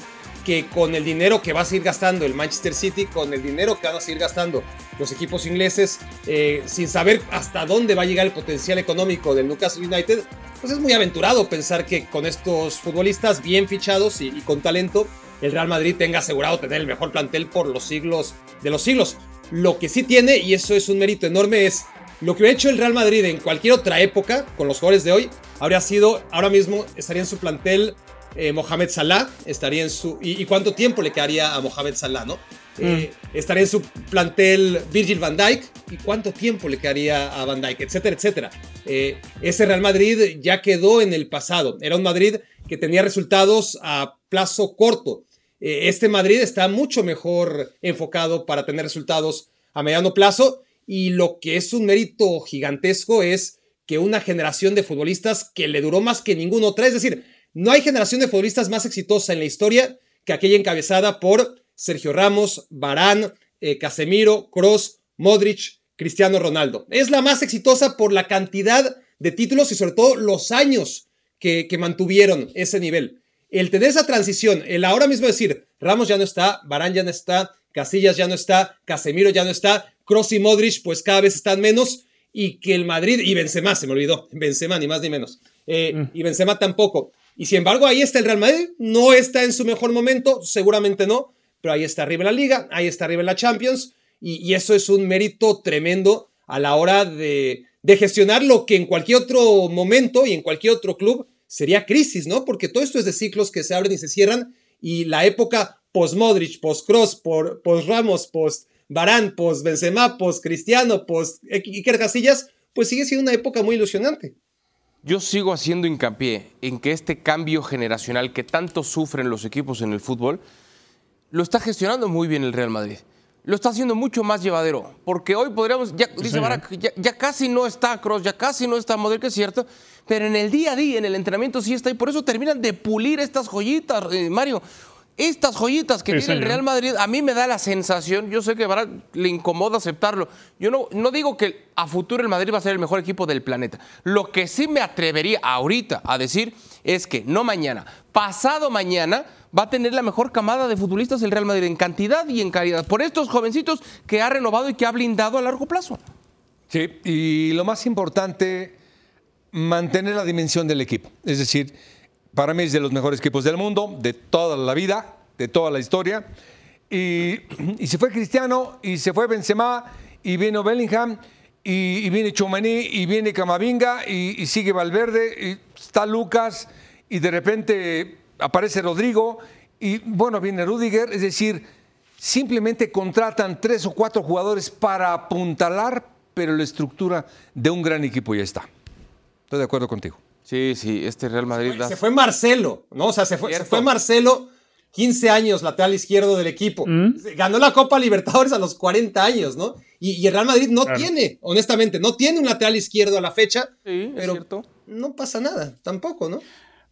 que con el dinero que va a seguir gastando el Manchester City, con el dinero que van a seguir gastando los equipos ingleses, eh, sin saber hasta dónde va a llegar el potencial económico del Newcastle United, pues es muy aventurado pensar que con estos futbolistas bien fichados y, con talento, el Real Madrid tenga asegurado tener el mejor plantel por los siglos de los siglos. Lo que sí tiene, y eso es un mérito enorme, es lo que hubiera hecho el Real Madrid en cualquier otra época, con los jugadores de hoy, habría sido, ahora mismo estaría en su plantel eh, Mohamed Salah estaría en su... Y, cuánto tiempo le quedaría a Mohamed Salah, no? Eh, mm. estaría en su plantel Virgil van Dijk y cuánto tiempo le quedaría a van Dijk, etcétera, etcétera. Eh, ese Real Madrid ya quedó en el pasado. Era un Madrid que tenía resultados a plazo corto. este Madrid está mucho mejor enfocado para tener resultados a mediano plazo y lo que es un mérito gigantesco es que una generación de futbolistas que le duró más que ningún otra, es decir, no hay generación de futbolistas más exitosa en la historia que aquella encabezada por Sergio Ramos, Barán, eh, Casemiro, Cross, Modric, Cristiano Ronaldo. Es la más exitosa por la cantidad de títulos y sobre todo los años que, que mantuvieron ese nivel. El tener esa transición, el ahora mismo decir, Ramos ya no está, Barán ya no está, Casillas ya no está, Casemiro ya no está, Cross y Modric pues cada vez están menos y que el Madrid, y Benzema, se me olvidó, Benzema ni más ni menos, eh, mm. y Benzema tampoco, y sin embargo, ahí está el Real Madrid. No está en su mejor momento, seguramente no, pero ahí está arriba la liga, ahí está arriba la Champions. Y, eso es un mérito tremendo a la hora de, gestionar lo que en cualquier otro momento y en cualquier otro club sería crisis, ¿no? Porque todo esto es de ciclos que se abren y se cierran y la época post-Modric, post-Cross, post-Ramos, post-Barán, post-Benzema, post-Cristiano, post-Iker Casillas, pues sigue siendo una época muy ilusionante. Yo sigo haciendo hincapié en que este cambio generacional que tanto sufren los equipos en el fútbol, lo está gestionando muy bien el Real Madrid. Lo está haciendo mucho más llevadero. Porque hoy podríamos, ya, dice Barak, ya, casi no está Cross, ya casi no está Modric, que es cierto. Pero en el día a día, en el entrenamiento sí está. Y por eso terminan de pulir estas joyitas, eh, Mario. Estas joyitas que tiene el Real Madrid, a mí me da la sensación, yo sé que le incomoda aceptarlo. Yo no, no digo que a futuro el Madrid va a ser el mejor equipo del planeta. Lo que sí me atrevería ahorita a decir es que no mañana, pasado mañana va a tener la mejor camada de futbolistas el Real Madrid en cantidad y en calidad. Por estos jovencitos que ha renovado y que ha blindado a largo plazo. Sí, y lo más importante, mantener la dimensión del equipo. Es decir, para mí es de los mejores equipos del mundo, de toda la vida, de toda la historia. Y, se fue Cristiano, y se fue Benzema, y vino Bellingham, y, viene Chouamani, y viene Camavinga, y, y sigue Valverde, y está Lucas, y de repente aparece Rodrigo y bueno, viene Rudiger, es decir, simplemente contratan tres o cuatro jugadores para apuntalar, pero la estructura de un gran equipo ya está. Estoy de acuerdo contigo. Sí, sí, este Real Madrid. Se fue Marcelo, ¿no? O sea, se fue, se fue Marcelo, 15 años, lateral izquierdo del equipo. Mm. Ganó la Copa Libertadores a los 40 años, ¿no? Y, el Real Madrid no tiene, honestamente, no tiene un lateral izquierdo a la fecha. Sí, pero cierto. no pasa nada, tampoco, ¿no?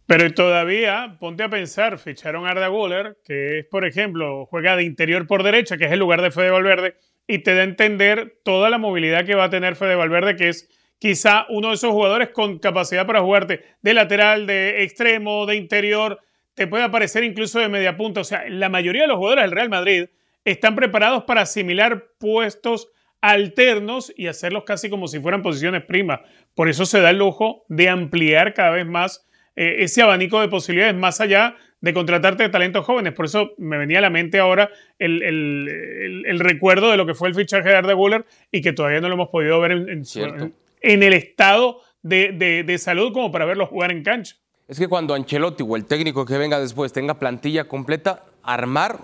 Pero todavía, ponte a pensar, ficharon a Arda Guller, que es, por ejemplo, juega de interior por derecha, que es el lugar de Fede Valverde, y te da a entender toda la movilidad que va a tener Fede Valverde, que es quizá uno de esos jugadores con capacidad para jugarte de lateral, de extremo, de interior, te puede aparecer incluso de media punta. O sea, la mayoría de los jugadores del Real Madrid están preparados para asimilar puestos alternos y hacerlos casi como si fueran posiciones primas. Por eso se da el lujo de ampliar cada vez más eh, ese abanico de posibilidades más allá de contratarte de talentos jóvenes. Por eso me venía a la mente ahora el, recuerdo de lo que fue el fichaje de Arda Guller y que todavía no lo hemos podido ver en, en, el estado de, de, salud como para verlo jugar en cancha. Es que cuando Ancelotti o el técnico que venga después tenga plantilla completa, armar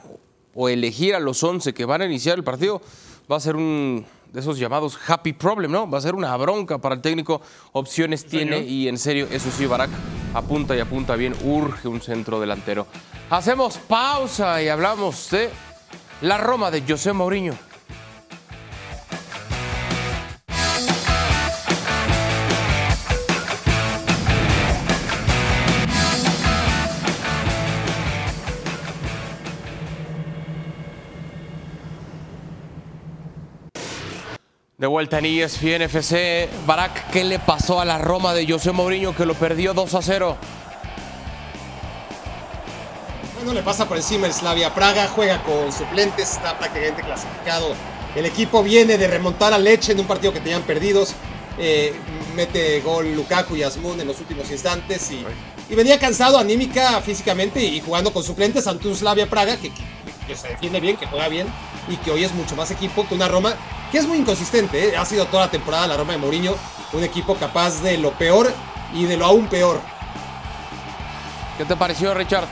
o elegir a los 11 que van a iniciar el partido va a ser un de esos llamados happy problem, ¿no? Va a ser una bronca para el técnico. Opciones tiene y en serio, eso sí, Barak apunta y apunta bien. Urge un centro delantero. Hacemos pausa y hablamos de la Roma de José Mourinho. De vuelta en ESPN FC, Barak, ¿qué le pasó a la Roma de José Mourinho que lo perdió 2 a 0? Bueno, le pasa por encima el Slavia Praga, juega con suplentes, está prácticamente clasificado. El equipo viene de remontar a Leche en un partido que tenían perdidos. Eh, mete gol Lukaku y Asmun en los últimos instantes y, venía cansado anímica, físicamente y jugando con suplentes ante un Slavia Praga que se defiende bien, que juega bien y que hoy es mucho más equipo que una Roma que es muy inconsistente. ¿eh? Ha sido toda la temporada la Roma de Mourinho un equipo capaz de lo peor y de lo aún peor. ¿Qué te pareció, Richard?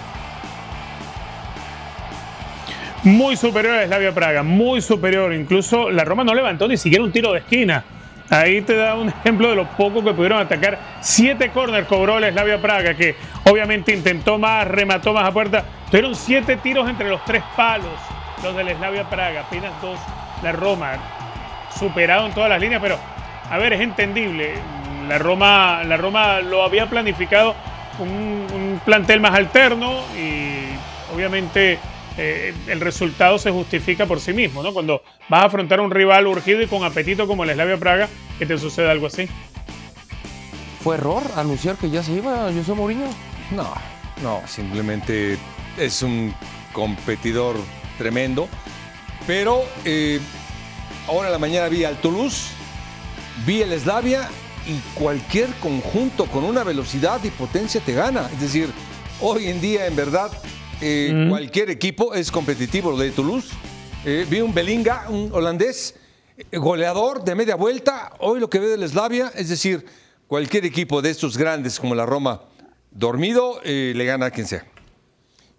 Muy superior a Slavia Praga, muy superior. Incluso la Roma no levantó ni siquiera un tiro de esquina. Ahí te da un ejemplo de lo poco que pudieron atacar. Siete corners cobró el Slavia Praga, que obviamente intentó más, remató más a puerta. Tuvieron siete tiros entre los tres palos, los del Slavia Praga, apenas dos la Roma superado en todas las líneas, pero a ver, es entendible. La Roma, la Roma lo había planificado un, plantel más alterno y obviamente eh, el resultado se justifica por sí mismo, ¿no? Cuando vas a afrontar a un rival urgido y con apetito como el Slavia Praga, que te sucede algo así. ¿Fue error anunciar que ya se iba José Mourinho? No, no, simplemente es un competidor tremendo, pero eh, Ahora en la mañana vi al Toulouse, vi el Slavia y cualquier conjunto con una velocidad y potencia te gana. Es decir, hoy en día, en verdad, eh, cualquier equipo es competitivo. Lo de Toulouse, eh, vi un Belinga, un holandés, eh, goleador de media vuelta. Hoy lo que ve del Slavia, es decir, cualquier equipo de estos grandes como la Roma dormido y le gana a quien sea.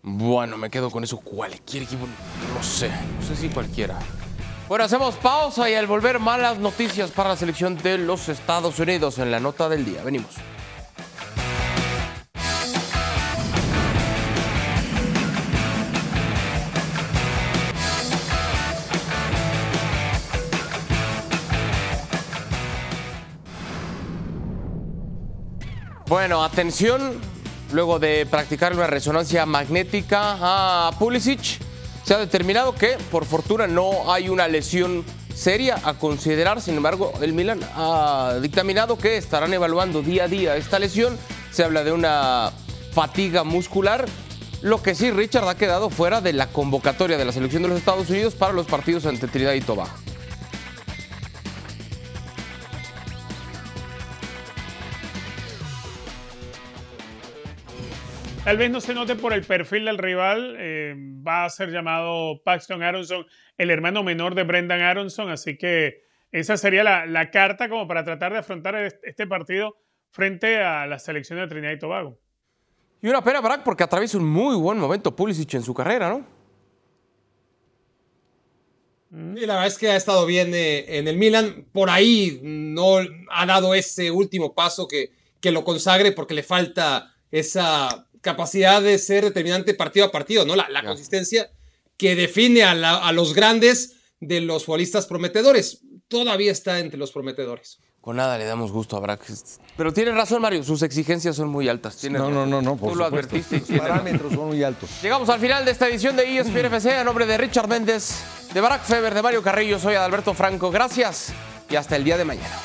Bueno, me quedo con eso. Cualquier equipo, no sé, no sé si cualquiera. Bueno, hacemos pausa y al volver malas noticias para la selección de los Estados Unidos en la nota del día. Venimos. Bueno, atención, luego de practicar una resonancia magnética a Pulisic, se ha determinado que por fortuna no hay una lesión seria a considerar, sin embargo, el Milan ha dictaminado que estarán evaluando día a día esta lesión, se habla de una fatiga muscular, lo que sí Richard ha quedado fuera de la convocatoria de la selección de los Estados Unidos para los partidos ante Trinidad y Tobago. Tal vez no se note por el perfil del rival. eh, va a ser llamado Paxton Aronson, el hermano menor de Brendan Aronson. Así que esa sería la, la carta como para tratar de afrontar este, partido frente a la selección de Trinidad y Tobago. Y una pena, Barack, porque atraviesa un muy buen momento Pulisic en su carrera, ¿no? Y la verdad es que ha estado bien eh, en el Milan. Por ahí no ha dado ese último paso que, que lo consagre porque le falta esa capacidad de ser determinante partido a partido, ¿no? La, la consistencia que define a, la- a los grandes de los futbolistas prometedores. Todavía está entre los prometedores. Con nada le damos gusto a Barack. Pero tiene razón, Mario, sus exigencias son muy altas. Tienes No, no, no, no. Por Tú lo supuesto. advertiste. Los tienes parámetros son muy altos. Llegamos al final de esta edición de ESPN FC. A nombre de Richard Méndez, de Barack Feber, de Mario Carrillo, soy Adalberto Franco. Gracias y hasta el día de mañana.